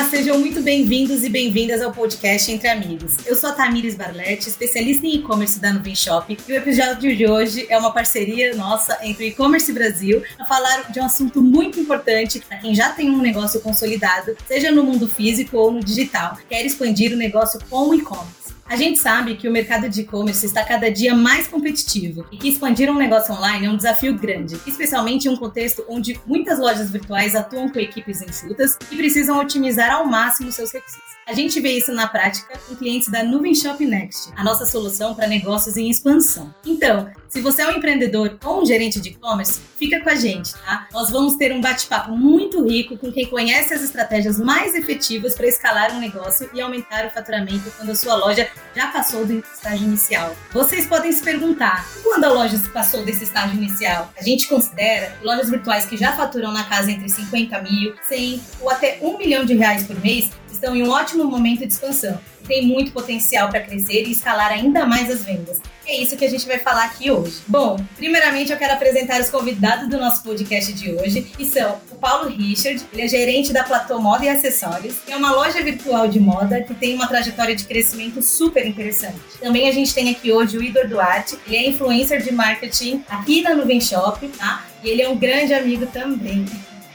Olá, sejam muito bem-vindos e bem-vindas ao podcast Entre Amigos. Eu sou a Tamires Barlete, especialista em e-commerce da Nuvem Shop, e o episódio de hoje é uma parceria nossa entre o E-Commerce Brasil para falar de um assunto muito importante para quem já tem um negócio consolidado, seja no mundo físico ou no digital, quer expandir o negócio com o e-commerce. A gente sabe que o mercado de e-commerce está cada dia mais competitivo e que expandir um negócio online é um desafio grande, especialmente em um contexto onde muitas lojas virtuais atuam com equipes enxutas e precisam otimizar ao máximo seus recursos. A gente vê isso na prática com clientes da Nuvem Shop Next, a nossa solução para negócios em expansão. Então, se você é um empreendedor ou um gerente de e-commerce, fica com a gente, tá? Nós vamos ter um bate-papo muito rico com quem conhece as estratégias mais efetivas para escalar um negócio e aumentar o faturamento quando a sua loja já passou do estágio inicial. Vocês podem se perguntar, quando a loja passou desse estágio inicial? A gente considera lojas virtuais que já faturam na casa entre 50 mil, 100 ou até 1 milhão de reais por mês estão em um ótimo momento de expansão tem muito potencial para crescer e escalar ainda mais as vendas. É isso que a gente vai falar aqui hoje. Bom, primeiramente eu quero apresentar os convidados do nosso podcast de hoje, que são o Paulo Richard, ele é gerente da Platô Moda e Acessórios, que é uma loja virtual de moda que tem uma trajetória de crescimento super interessante. Também a gente tem aqui hoje o Idor Duarte, ele é influencer de marketing aqui na Nuvem Shop, tá? E ele é um grande amigo também.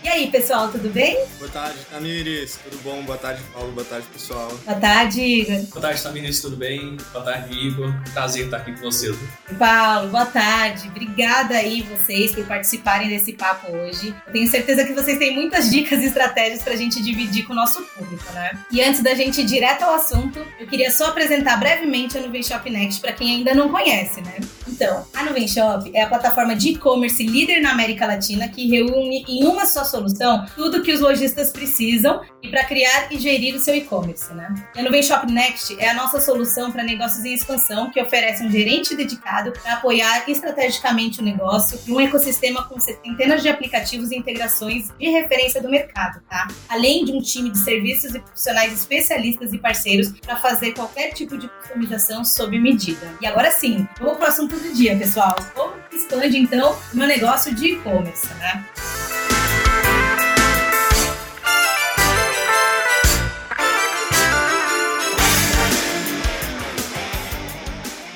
E aí, pessoal, tudo bem? Boa tarde, Tamires. Tudo bom? Boa tarde, Paulo. Boa tarde, pessoal. Boa tarde, Igor. Boa tarde, Tamires. Tudo bem? Boa tarde, Igor. Prazer estar aqui com vocês. Paulo, boa tarde. Obrigada aí vocês por participarem desse papo hoje. Eu tenho certeza que vocês têm muitas dicas e estratégias pra gente dividir com o nosso público, né? E antes da gente ir direto ao assunto, eu queria só apresentar brevemente a Nuvem Shop Next para quem ainda não conhece, né? Então, a Nuvem Shop é a plataforma de e-commerce líder na América Latina que reúne em uma só solução tudo que os lojistas precisam para criar e gerir o seu e-commerce, né? E a Nuvem Shop Next é a nossa solução para negócios em expansão que oferece um gerente dedicado para apoiar estrategicamente o negócio e um ecossistema com centenas de aplicativos e integrações de referência do mercado, tá? Além de um time de serviços e profissionais especialistas e parceiros para fazer qualquer tipo de customização sob medida. E agora sim, vamos para o assunto do dia, pessoal. Como expande então o meu negócio de e-commerce, né?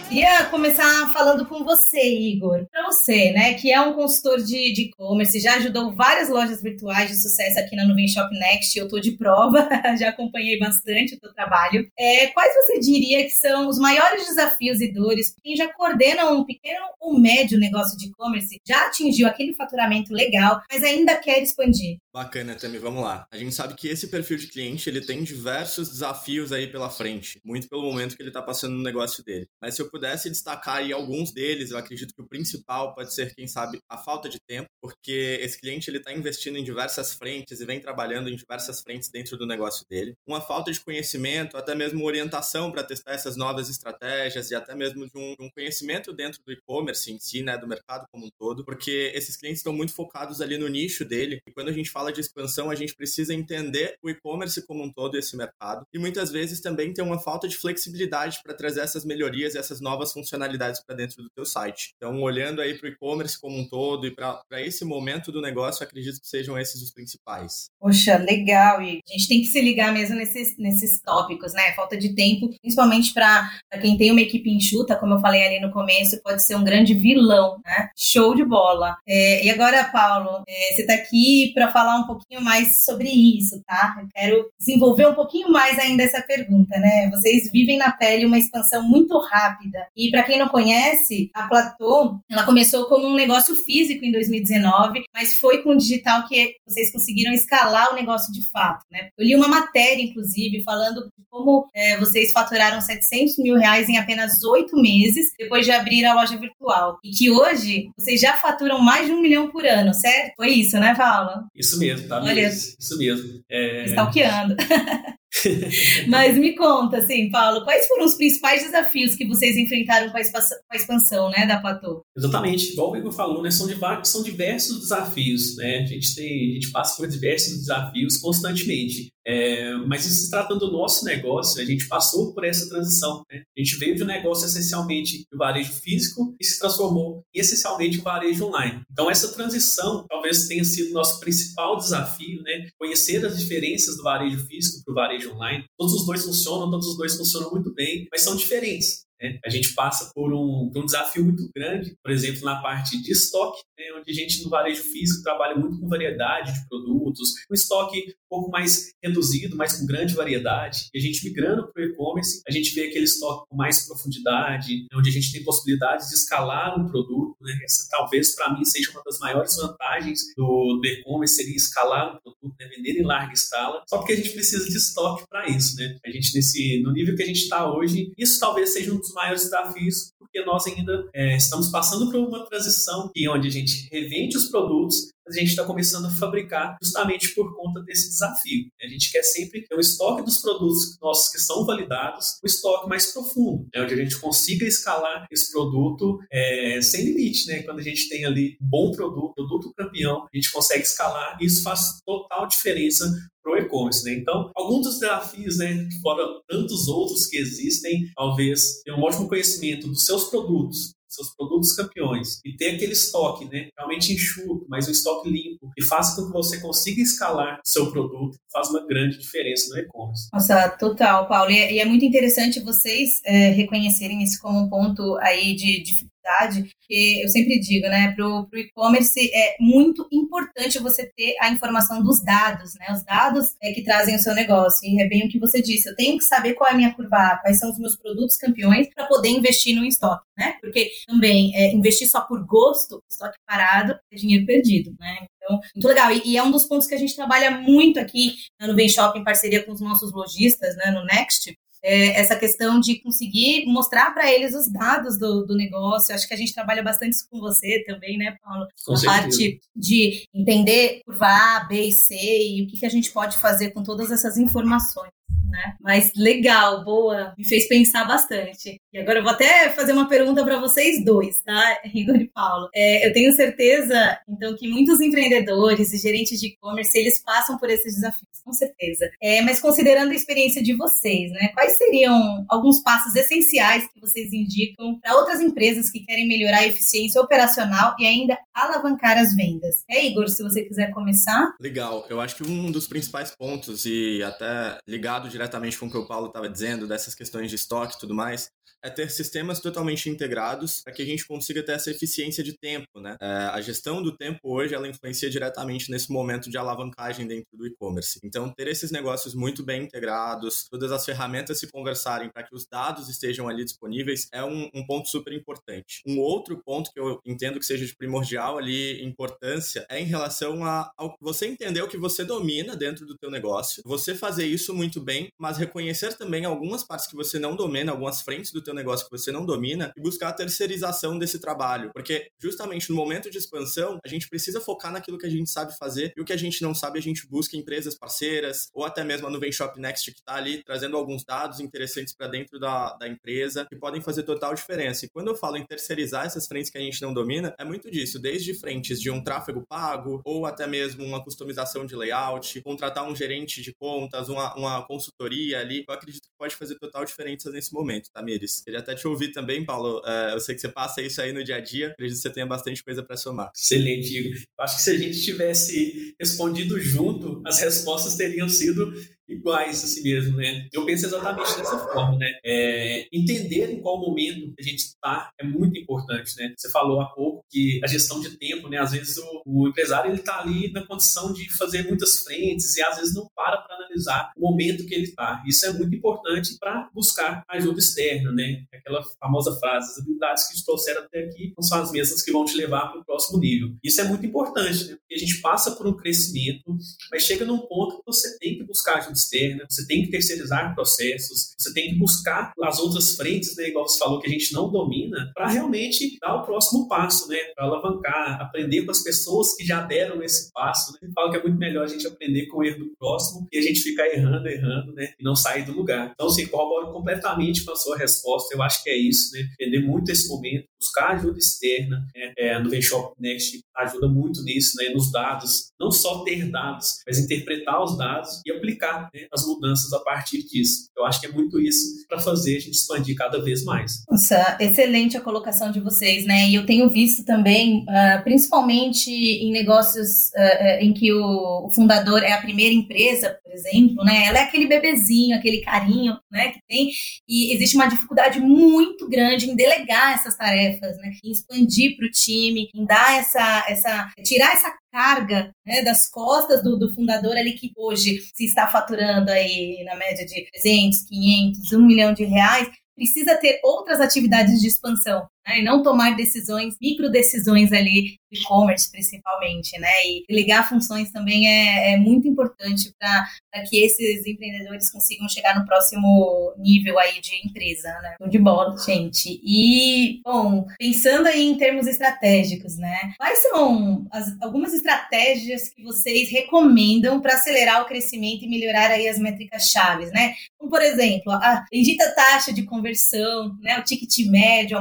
Queria começar falando com você, Igor. Para você, né, que é um consultor de e-commerce, já ajudou várias lojas virtuais de sucesso aqui na Nuvem Shop Next, eu tô de prova, já acompanhei bastante o teu trabalho. É, quais você diria que são os maiores desafios e dores quem já coordena um pequeno ou médio negócio de e-commerce, já atingiu aquele faturamento legal, mas ainda quer expandir? Bacana, Tami, vamos lá. A gente sabe que esse perfil de cliente, ele tem diversos desafios aí pela frente, muito pelo momento que ele está passando no negócio dele. Mas se eu pudesse destacar aí alguns deles, eu acredito que o principal pode ser, quem sabe, a falta de tempo, porque esse cliente ele está investindo em diversas frentes e vem trabalhando em diversas frentes dentro do negócio dele. Uma falta de conhecimento, até mesmo orientação para testar essas novas estratégias e até mesmo de um, um conhecimento dentro do e-commerce em si, né, do mercado como um todo, porque esses clientes estão muito focados ali no nicho dele e quando a gente fala de expansão, a gente precisa entender o e-commerce como um todo, esse mercado, e muitas vezes também tem uma falta de flexibilidade para trazer essas melhorias e essas novas novas funcionalidades para dentro do teu site. Então, olhando aí para o e-commerce como um todo e para esse momento do negócio, acredito que sejam esses os principais. Poxa, legal. E a gente tem que se ligar mesmo nesses, nesses tópicos, né? Falta de tempo, principalmente para quem tem uma equipe enxuta, como eu falei ali no começo, pode ser um grande vilão, né? Show de bola. É, e agora, Paulo, é, você está aqui para falar um pouquinho mais sobre isso, tá? Eu quero desenvolver um pouquinho mais ainda essa pergunta, né? Vocês vivem na pele uma expansão muito rápida. E para quem não conhece, a Platô, ela começou como um negócio físico em 2019, mas foi com o digital que vocês conseguiram escalar o negócio de fato, né? Eu li uma matéria, inclusive, falando como é, vocês faturaram 700 mil reais em apenas oito meses depois de abrir a loja virtual. E que hoje vocês já faturam mais de um milhão por ano, certo? Foi isso, né, Paula? Isso mesmo, tá? Olha, isso mesmo. É... Stalkeando. Mas me conta, assim, Paulo, quais foram os principais desafios que vocês enfrentaram com a expansão né, da Pato? Exatamente, igual o Igor falou, né, são, são diversos desafios, né? A gente tem, a gente passa por diversos desafios constantemente. É, mas se tratando do nosso negócio, a gente passou por essa transição. Né? A gente veio de um negócio essencialmente do varejo físico e se transformou essencialmente em varejo online. Então, essa transição talvez tenha sido nosso principal desafio, né? conhecer as diferenças do varejo físico para o varejo online. Todos os dois funcionam, todos os dois funcionam muito bem, mas são diferentes. Né? A gente passa por um, por um, desafio muito grande, por exemplo, na parte de estoque, né? onde a gente no varejo físico trabalha muito com variedade de produtos, um estoque um pouco mais reduzido, mas com grande variedade. E a gente migrando para o e-commerce, a gente vê aquele estoque com mais profundidade, onde a gente tem possibilidade de escalar um produto. Né? Essa talvez para mim seja uma das maiores vantagens do, do e-commerce, seria escalar um produto, né? vender em larga escala, só porque a gente precisa de estoque para isso. Né? A gente, nesse, no nível que a gente está hoje, isso talvez seja um dos maiores desafios, porque nós ainda é, estamos passando por uma transição e onde a gente revende os produtos, a gente está começando a fabricar justamente por conta desse desafio. A gente quer sempre ter um estoque dos produtos nossos que são validados, um estoque mais profundo, né, onde a gente consiga escalar esse produto é, sem limite. Né? Quando a gente tem ali um bom produto, produto campeão, a gente consegue escalar e isso faz total diferença para o e-commerce. Né? Então, alguns dos desafios, né, fora tantos outros que existem, talvez ter um ótimo conhecimento dos seus produtos, seus produtos campeões e ter aquele estoque, né, realmente enxuto, mas um estoque limpo, e faça com que você consiga escalar o seu produto, faz uma grande diferença no e-commerce. Nossa, total, Paulo. E é, e é muito interessante vocês é, reconhecerem isso como um ponto aí de, de dificuldade, que eu sempre digo, né, para o e-commerce é muito importante você ter a informação dos dados, né, os dados é que trazem o seu negócio, e é bem o que você disse, eu tenho que saber qual é a minha curva A, quais são os meus produtos campeões para poder investir no estoque, né, porque também é, investir só por gosto, estoque parado, é dinheiro perdido, né, então, muito legal. E, e, é um dos pontos que a gente trabalha muito aqui no Vem Shop em parceria com os nossos lojistas, né, no Next, é, essa questão de conseguir mostrar para eles os dados do, do negócio. Acho que a gente trabalha bastante isso com você também, né, Paulo? Com a parte de entender curva A, B e C e o que, que a gente pode fazer com todas essas informações né? Mas legal, boa, me fez pensar bastante. E agora eu vou até fazer uma pergunta para vocês dois, tá, Igor e Paulo. É, eu tenho certeza, então, que muitos empreendedores e gerentes de e-commerce, eles passam por esses desafios, com certeza. É, mas considerando a experiência de vocês, né, quais seriam alguns passos essenciais que vocês indicam para outras empresas que querem melhorar a eficiência operacional e ainda alavancar as vendas? É, Igor, se você quiser começar. Legal, eu acho que um dos principais pontos, e até ligado diretamente com o que o Paulo estava dizendo, dessas questões de estoque e tudo mais, é ter sistemas totalmente integrados para que a gente consiga ter essa eficiência de tempo, né? É, a gestão do tempo hoje, ela influencia diretamente nesse momento de alavancagem dentro do e-commerce. Então, ter esses negócios muito bem integrados, todas as ferramentas se conversarem para que os dados estejam ali disponíveis, é um, um, ponto super importante. Um outro ponto que eu entendo que seja de primordial ali importância é em relação a, ao você entender o que você domina dentro do teu negócio, você fazer isso muito bem, mas reconhecer também algumas partes que você não domina, algumas frentes do teu negócio que você não domina e buscar a terceirização desse trabalho. Porque justamente no momento de expansão, a gente precisa focar naquilo que a gente sabe fazer e o que a gente não sabe, a gente busca empresas parceiras ou até mesmo a Nuvem Shop Next que está ali trazendo alguns dados interessantes para dentro da, da empresa que podem fazer total diferença. E quando eu falo em terceirizar essas frentes que a gente não domina, é muito disso, desde frentes de um tráfego pago ou até mesmo uma customização de layout, contratar um gerente de contas, uma, uma consultoria ali. Eu acredito que pode fazer total diferença nesse momento, Tamires. Queria até te ouvir também, Paulo. Uh, eu sei que você passa isso aí no dia a dia. Acredito que você tenha bastante coisa para somar. Excelente, Igor. Acho que se a gente tivesse respondido junto, as respostas teriam sido iguais a si mesmo, né? Eu penso exatamente dessa forma, né? É, entender em qual momento a gente está é muito importante, né? Você falou há pouco que a gestão de tempo, né? Às vezes o, o empresário ele está ali na condição de fazer muitas frentes e às vezes não para para analisar o momento que ele está. Isso é muito importante para buscar ajuda externa, né? Aquela famosa frase: as habilidades que te trouxeram até aqui não são as mesmas que vão te levar para o próximo nível. Isso é muito importante, né? Porque a gente passa por um crescimento, mas chega num ponto que você tem que buscar ajuda externa, você tem que terceirizar processos, você tem que buscar as outras frentes, né, igual você falou, que a gente não domina, para realmente dar o próximo passo, né? para alavancar, aprender com as pessoas que já deram esse passo. Né? Falo que é muito melhor a gente aprender com o erro do próximo e a gente ficar errando, errando, né? E não sair do lugar. Então, assim, corroboro completamente com a sua resposta. Eu acho que é isso, né? Entender muito esse momento, buscar ajuda externa. Né? É, no Venshop Next ajuda muito nisso, né? Nos dados, não só ter dados, mas interpretar os dados e aplicar né, as mudanças a partir disso. Eu acho que é muito isso para fazer a gente expandir cada vez mais. Nossa, excelente a colocação de vocês, né? E eu tenho visto também, uh, principalmente em negócios uh, em que o, o, fundador é a primeira empresa, por exemplo, né? Ela é aquele bebezinho, aquele carinho, né? Que tem e existe uma dificuldade muito grande em delegar essas tarefas, né? Em expandir para o time, em dar essa, essa, tirar essa carga né, das costas do, do, fundador ali que hoje se está faturando aí na média de 300, 500, 1 milhão de reais, precisa ter outras atividades de expansão né? e não tomar decisões, micro decisões ali e-commerce principalmente, né? E ligar funções também é, é muito importante para que esses empreendedores consigam chegar no próximo nível aí de empresa, né? de bola, gente. E, bom, pensando aí em termos estratégicos, né? Quais são as, algumas estratégias que vocês recomendam para acelerar o crescimento e melhorar aí as métricas chaves, né? Como, por exemplo, a bendita taxa de conversão, né? O ticket médio,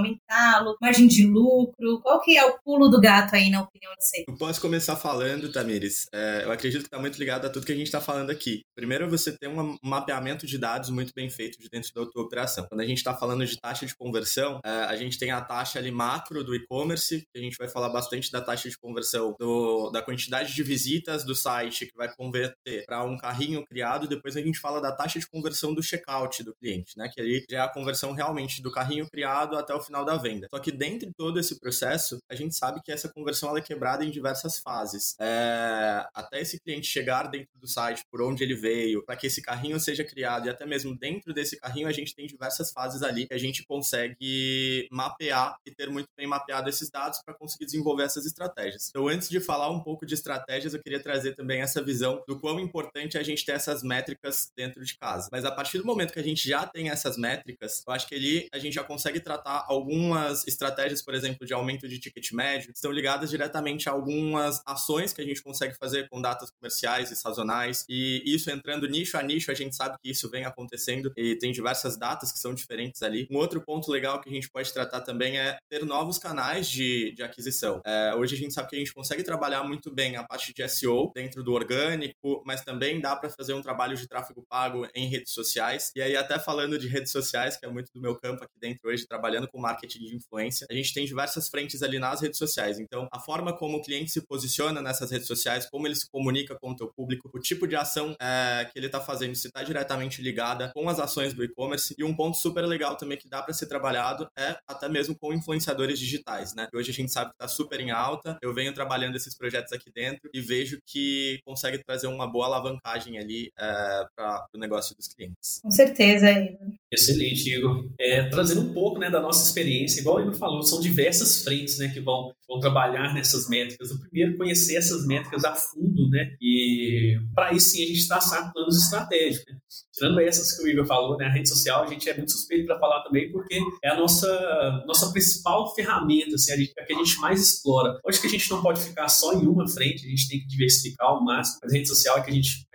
margem de lucro, qual que é o pulo do gato aí, na opinião de vocês? Eu posso começar falando, Tamires. É, eu acredito que está muito ligado a tudo que a gente está falando aqui. Primeiro, você tem um mapeamento de dados muito bem feito de dentro da tua operação. Quando a gente está falando de taxa de conversão, é, a gente tem a taxa ali macro do e-commerce, a gente vai falar bastante da taxa de conversão do, da quantidade de visitas do site que vai converter para um carrinho criado. Depois a gente fala da taxa de conversão do checkout do cliente, né? Que ali já é a conversão realmente do carrinho criado até o final da venda. Só que dentro de todo esse processo, a gente sabe que essa conversão ela é quebrada em diversas fases. É, até esse cliente chegar dentro do site, por onde ele veio, para que esse carrinho seja criado e até mesmo dentro desse carrinho a gente tem diversas fases ali que a gente consegue mapear e ter muito bem mapeado esses dados para conseguir desenvolver essas estratégias. Então, antes de falar um pouco de estratégias, eu queria trazer também essa visão do quão importante é a gente ter essas métricas dentro de casa. Mas a partir do momento que a gente já tem essas métricas, eu acho que ali a gente já consegue tratar algumas estratégias, por exemplo, de aumento de ticket médio, estão ligadas diretamente a algumas ações que a gente consegue fazer com datas comerciais e sazonais. E isso entrando nicho a nicho, a gente sabe que isso vem acontecendo e tem diversas datas que são diferentes ali. Um outro ponto legal que a gente pode tratar também é ter novos canais de, de aquisição. É, hoje a gente sabe que a gente consegue trabalhar muito bem a parte de SEO dentro do orgânico, mas também dá para fazer um trabalho de tráfego pago em redes sociais. E aí, até falando de redes sociais, que é muito do meu campo aqui dentro hoje, trabalhando com marketing de influência, a gente tem diversas frentes ali nas redes sociais. Então, a forma como o cliente se posiciona nessas redes sociais, como ele se comunica com o teu público, o tipo de ação é, que ele está fazendo, se está diretamente ligada com as ações do e-commerce. E um ponto super legal também que dá para ser trabalhado é até mesmo com influenciadores digitais, né? Hoje a gente sabe que está super em alta. Eu venho trabalhando esses projetos aqui dentro e vejo que consegue trazer uma boa alavancagem ali é, para o negócio dos clientes. Com certeza, Igor. Excelente, Igor. É, trazendo um pouco né, da nossa experiência, igual Igor falou, são diversas frentes né, que vão, vão trabalhar nessas métricas. O primeiro, conhecer essas métricas a fundo, né? E para isso sim a gente traçar planos estratégicos. Né? Tirando essas que o Igor falou, né, a rede social, a gente é muito suspeito para falar também, porque é a nossa, nossa principal ferramenta, assim, a, gente, a que a gente mais explora. Acho que a gente não pode ficar só em uma frente, a gente tem que diversificar ao máximo. Mas a rede social é que a gente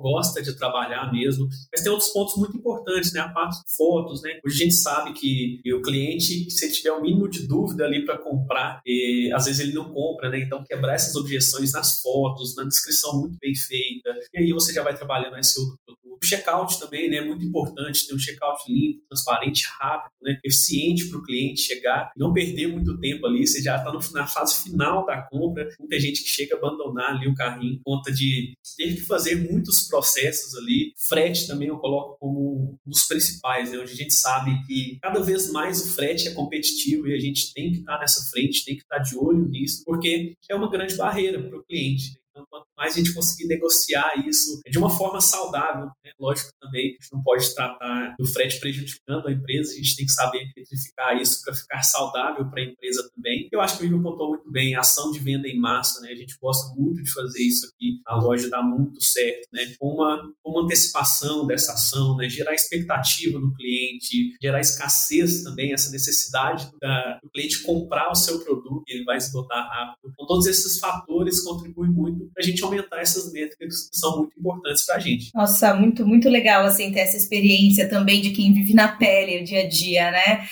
gosta de trabalhar mesmo. Mas tem outros pontos muito importantes, né? A parte de fotos, né? Hoje a gente sabe que o cliente, se ele tiver o mínimo de dúvida ali para comprar, e, às vezes ele não compra, né? Então quebrar essas objeções nas fotos, na descrição muito bem feita, e aí você já vai trabalhando esse outro produto o checkout também né, é muito importante, ter um checkout limpo, transparente, rápido, né, eficiente para o cliente chegar, não perder muito tempo ali, você já está na fase final da compra, muita gente que chega a abandonar ali o carrinho por conta de ter que fazer muitos processos ali. Frete também eu coloco como um dos principais, né, onde a gente sabe que cada vez mais o frete é competitivo e a gente tem que estar tá nessa frente, tem que estar tá de olho nisso, porque é uma grande barreira para o cliente. Então, quanto mais a gente conseguir negociar isso de uma forma saudável. Né? Lógico também, a gente não pode tratar do frete prejudicando a empresa, a gente tem que saber metrificar isso para ficar saudável para a empresa também. Eu acho que o Igor contou muito bem, ação de venda em massa, né? A gente gosta muito de fazer isso aqui, a loja dá muito certo, né? Com uma, uma antecipação dessa ação, né? Gerar expectativa no cliente, gerar escassez também, essa necessidade da, do cliente comprar o seu produto, ele vai esgotar rápido. Então, todos esses fatores contribuem muito para a gente aumentar essas métricas que são muito importantes para a gente. Nossa, muito, muito legal, assim, ter essa experiência também de quem vive na pele o dia a dia, né?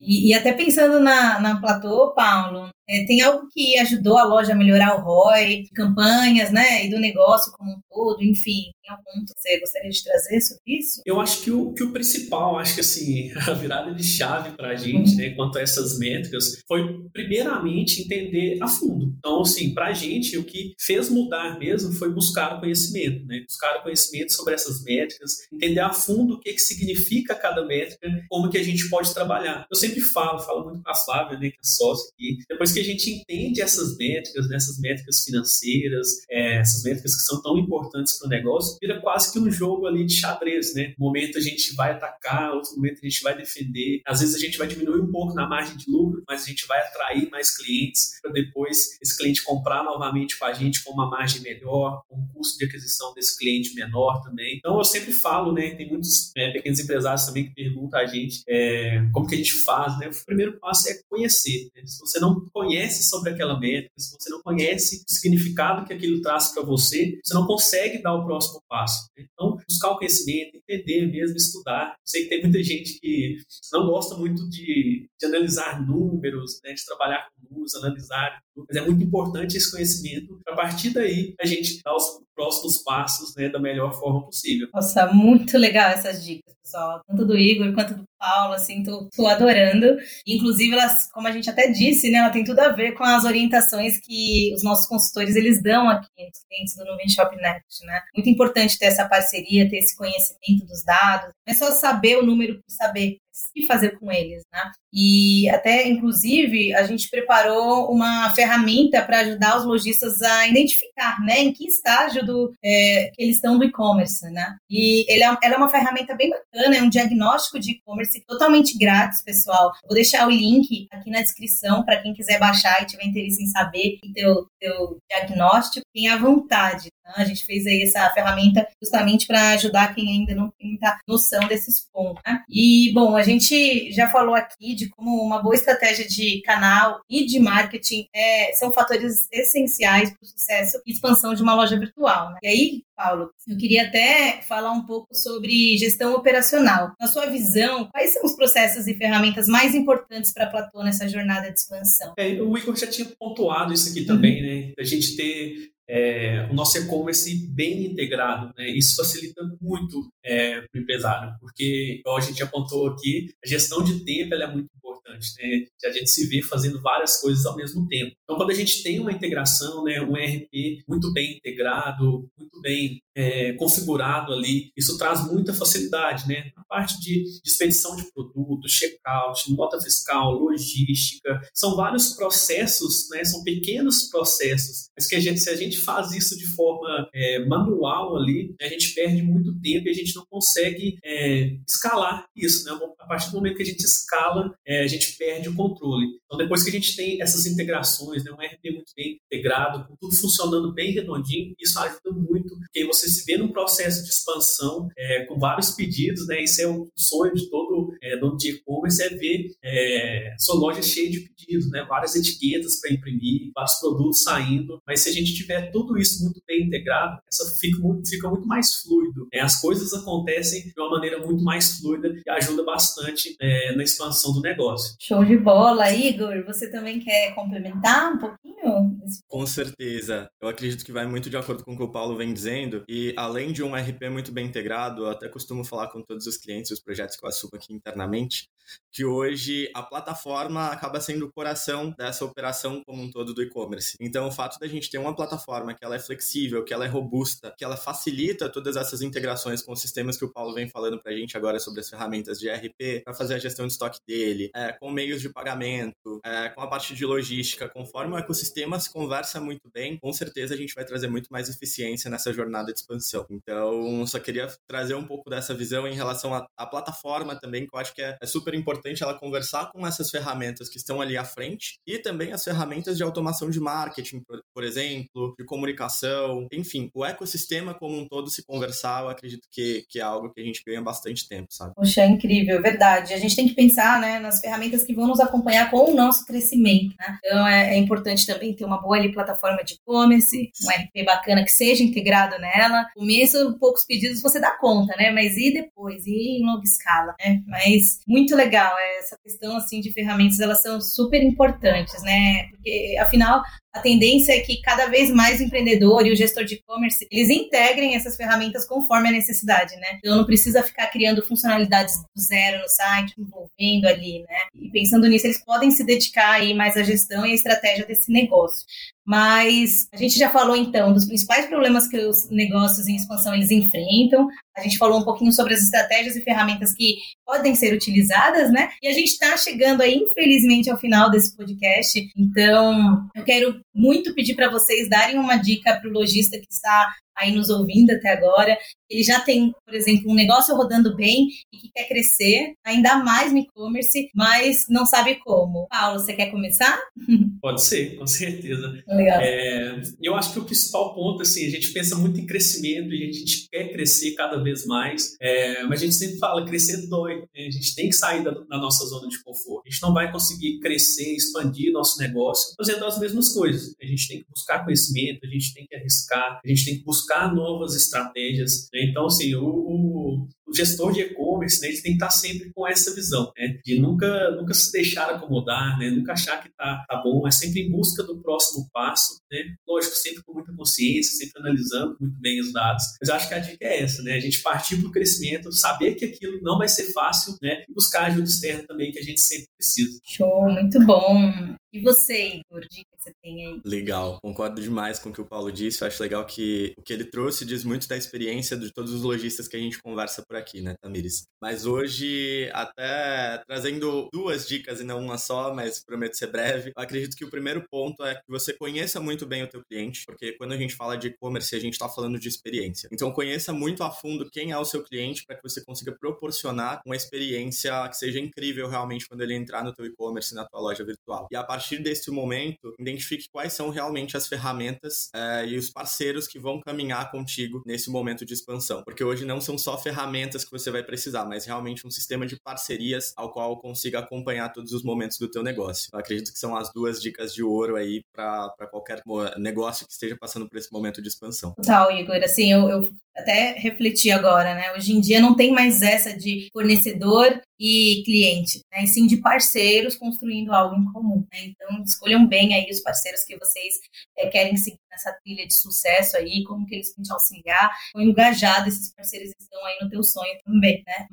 E, e até pensando na, na Platô, Paulo, é, tem algo que ajudou a loja a melhorar o ROI, campanhas, né, e do negócio como um todo, enfim, tem algum que você gostaria de trazer sobre isso? Eu acho que o, que o principal, acho que assim, a virada de chave para a gente, uhum. né, quanto a essas métricas, foi primeiramente entender a fundo. Então, assim, para a gente, o que fez mudar mesmo foi buscar o conhecimento, né, buscar o conhecimento sobre essas métricas, entender a fundo o que, que significa cada métrica, como que a gente pode trabalhar. Eu sempre falo, falo muito com a Flávia, né, que é sócia aqui, depois que a gente entende essas métricas, né, essas métricas financeiras, é, essas métricas que são tão importantes para o negócio, vira quase que um jogo ali de xadrez, né? Um momento a gente vai atacar, outro momento a gente vai defender. Às vezes a gente vai diminuir um pouco na margem de lucro, mas a gente vai atrair mais clientes para depois esse cliente comprar novamente com a gente com uma margem melhor, com um custo de aquisição desse cliente menor também. Então eu sempre falo, né? Tem muitos é, pequenos empresários também que perguntam a gente é, como que a gente faz, né? O primeiro passo é conhecer. Né? Se você não conhece conhece sobre aquela métrica, se você não conhece o significado que aquilo traz para você, você não consegue dar o próximo passo. Então, buscar o conhecimento, entender mesmo, estudar. Sei que tem muita gente que não gosta muito de, de analisar números, né, de trabalhar com números, analisar, mas é muito importante esse conhecimento. A partir daí, a gente dá os próximos passos né, da melhor forma possível. Nossa, muito legal essas dicas, pessoal. Tanto do Igor quanto do Paulo, assim, tô, tô adorando. Inclusive, elas, como a gente até disse, né, ela tem tudo a ver com as orientações que os nossos consultores eles dão aqui nos clientes do Nuvem Shop Net, né? Muito importante ter essa parceria, ter esse conhecimento dos dados. Não é só saber o número por saber, e fazer com eles, né? E até, inclusive, a gente preparou uma ferramenta para ajudar os lojistas a identificar, né, em que estágio do, é, que eles estão do e-commerce, né? E ele é, ela é uma ferramenta bem bacana, é um diagnóstico de e-commerce totalmente grátis, pessoal. Vou deixar o link aqui na descrição para quem quiser baixar e tiver interesse em saber o teu, diagnóstico, tenha vontade. A gente fez aí essa ferramenta justamente para ajudar quem ainda não tem muita noção desses pontos. Né? E, bom, a gente já falou aqui de como uma boa estratégia de canal e de marketing é, são fatores essenciais para o sucesso e expansão de uma loja virtual. Né? E aí, Paulo, eu queria até falar um pouco sobre gestão operacional. Na sua visão, quais são os processos e ferramentas mais importantes para a Platô nessa jornada de expansão? É, o Igor já tinha pontuado isso aqui também, uhum. né? A gente ter é, o nosso e-commerce bem integrado. Né? Isso facilita muito é, para o empresário, porque, igual a gente apontou aqui, a gestão de tempo é muito importante. Né? A gente se vê fazendo várias coisas ao mesmo tempo. Então, quando a gente tem uma integração, né, um ERP muito bem integrado, muito bem é, configurado ali, isso traz muita facilidade. Né? A parte de, de expedição de produtos, checkout, nota fiscal, logística, são vários processos, né? são pequenos processos, mas que a gente, se a gente gente faz isso de forma é, manual ali, a gente perde muito tempo e a gente não consegue é, escalar isso. Né? A partir do momento que a gente escala, é, a gente perde o controle. Então, depois que a gente tem essas integrações, né, um RP muito bem integrado, com tudo funcionando bem redondinho, isso ajuda muito, porque você se vê num processo de expansão é, com vários pedidos, né? Isso é um sonho de todo é, dono de e-commerce, é ver é, sua loja cheia de pedidos, né? Várias etiquetas para imprimir, vários produtos saindo, mas se a gente tiver tudo isso muito bem integrado, essa fica muito, fica muito mais fluido. Né? As coisas acontecem de uma maneira muito mais fluida e ajuda bastante é, na expansão do negócio. Show de bola, Igor. Você também quer complementar um pouquinho? Com certeza. Eu acredito que vai muito de acordo com o que o Paulo vem dizendo. E além de um RP muito bem integrado, eu até costumo falar com todos os clientes e os projetos que eu assumo aqui internamente, que hoje a plataforma acaba sendo o coração dessa operação como um todo do e-commerce. Então, o fato da gente ter uma plataforma que ela é flexível, que ela é robusta, que ela facilita todas essas integrações com os sistemas que o Paulo vem falando para a gente agora sobre as ferramentas de RP, para fazer a gestão de estoque dele, é, com meios de pagamento, é, com a parte de logística, conforme o ecossistema se conversa muito bem, com certeza a gente vai trazer muito mais eficiência nessa jornada de expansão. Então, só queria trazer um pouco dessa visão em relação à, plataforma também, que eu acho que é, é super importante ela conversar com essas ferramentas que estão ali à frente e também as ferramentas de automação de marketing, por, por exemplo, de comunicação, enfim, o ecossistema como um todo se conversar, eu acredito que, que é algo que a gente ganha bastante tempo, sabe? Poxa, é incrível, verdade. A gente tem que pensar né, nas ferramentas que vão nos acompanhar com o nosso crescimento. Né? Então é, é, importante também ter uma boa ali, plataforma de e-commerce, um RP bacana que seja integrado nela. Começo, poucos pedidos você dá conta, né? Mas e depois? E em longa escala, né? Mas muito legal essa questão assim de ferramentas, elas são super importantes, né? Porque afinal a tendência é que cada vez mais o empreendedor e o gestor de e-commerce eles integrem essas ferramentas conforme a necessidade, né? Então não precisa ficar criando funcionalidades do zero no site, envolvendo ali, né? E pensando nisso, eles podem se dedicar aí mais à gestão e à estratégia desse negócio. Mas a gente já falou então dos principais problemas que os negócios em expansão eles enfrentam. A gente falou um pouquinho sobre as estratégias e ferramentas que podem ser utilizadas, né? E a gente está chegando aí, infelizmente, ao final desse podcast. Então, eu quero muito pedir para vocês darem uma dica para o lojista que está aí nos ouvindo até agora, ele já tem, por exemplo, um negócio rodando bem e que quer crescer, ainda mais no e-commerce, mas não sabe como. Paulo, você quer começar? Pode ser, com certeza. Legal. É, eu acho que o principal ponto, assim, a gente pensa muito em crescimento e a gente quer crescer cada vez mais, é, mas a gente sempre fala, crescer dói, né? a gente tem que sair da, da, nossa zona de conforto. A gente não vai conseguir crescer, expandir nosso negócio fazendo as mesmas coisas. A gente tem que buscar conhecimento, a gente tem que arriscar, a gente tem que buscar buscar novas estratégias. Né? Então, assim, o, o, o gestor de e-commerce, né, tem que estar sempre com essa visão, né, de nunca, nunca se deixar acomodar, né, nunca achar que tá, tá bom, mas sempre em busca do próximo passo, né, lógico, sempre com muita consciência, sempre analisando muito bem os dados, mas acho que a dica é essa, né, a gente partir para o crescimento, saber que aquilo não vai ser fácil, né, e buscar ajuda externa também, que a gente sempre precisa. Show, muito bom. E você, Igor, dica que você tem aí? Legal, concordo demais com o que o Paulo disse, eu acho legal que o que ele trouxe diz muito da experiência de todos os lojistas que a gente conversa por aqui, né, Tamires? Mas hoje, até trazendo duas dicas e não uma só, mas prometo ser breve, eu acredito que o primeiro ponto é que você conheça muito bem o teu cliente, porque quando a gente fala de e-commerce, a gente está falando de experiência. Então, conheça muito a fundo quem é o seu cliente para que você consiga proporcionar uma experiência que seja incrível realmente quando ele entrar no teu e-commerce, na tua loja virtual. E a partir desse momento, identifique quais são realmente as ferramentas é, e os parceiros que vão caminhar contigo nesse momento de expansão. Porque hoje não são só ferramentas que você vai precisar, mas realmente um sistema de parcerias ao qual consiga acompanhar todos os momentos do teu negócio. Eu acredito que são as duas dicas de ouro aí para qualquer negócio que esteja passando por esse momento de expansão. Total, Igor. Assim, eu, eu até refleti agora, né? Hoje em dia não tem mais essa de fornecedor e cliente, né? E sim de parceiros construindo algo em comum. Né? Então, escolham bem aí os parceiros que vocês é, querem seguir nessa trilha de sucesso aí, como que eles vão te auxiliar, quão engajado esses parceiros estão aí no teu sonho também, né?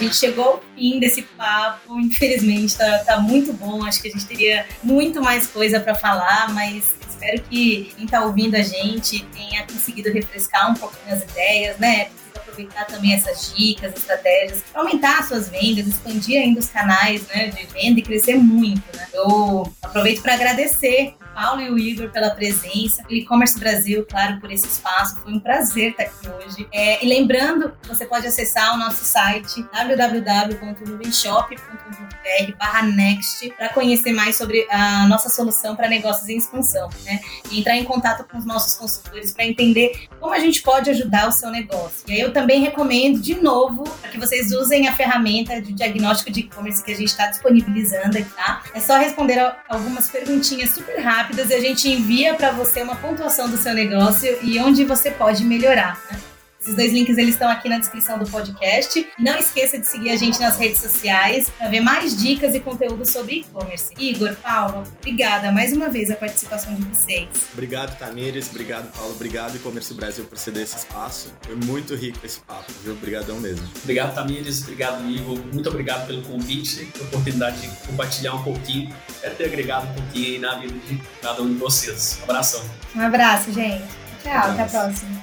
A gente chegou ao fim desse papo, infelizmente tá, tá muito bom. Acho que a gente teria muito mais coisa para falar, mas espero que quem está ouvindo a gente tenha conseguido refrescar um pouquinho as ideias, né? aproveitar também essas dicas, estratégias, aumentar suas vendas, expandir ainda os canais né, de venda e crescer muito. Né? Eu aproveito para agradecer Paulo e o Igor pela presença, o e-commerce Brasil, claro, por esse espaço. Foi um prazer estar aqui hoje. É, e lembrando, você pode acessar o nosso site www.nuvenshop.com.br next para conhecer mais sobre a nossa solução para negócios em expansão, né? E entrar em contato com os nossos consultores para entender como a gente pode ajudar o seu negócio. E aí eu também recomendo, de novo, para que vocês usem a ferramenta de diagnóstico de e-commerce que a gente está disponibilizando aqui, tá? É só responder algumas perguntinhas super rápidas rápidas e a gente envia para você uma pontuação do seu negócio e onde você pode melhorar. Né? Esses dois links eles estão aqui na descrição do podcast. Não esqueça de seguir a gente nas redes sociais para ver mais dicas e conteúdo sobre e-commerce. Igor, Paulo, obrigada mais uma vez a participação de vocês. Obrigado, Tamires. Obrigado, Paulo. Obrigado, E-Commerce Brasil, por ceder esse espaço. Foi muito rico esse papo, viu? Obrigadão mesmo. Obrigado, Tamires. Obrigado, Igor. Muito obrigado pelo convite, pela oportunidade de compartilhar um pouquinho, é ter agregado um pouquinho aí na vida de cada um de vocês. Um abração. Um abraço, gente. Tchau, até a próxima.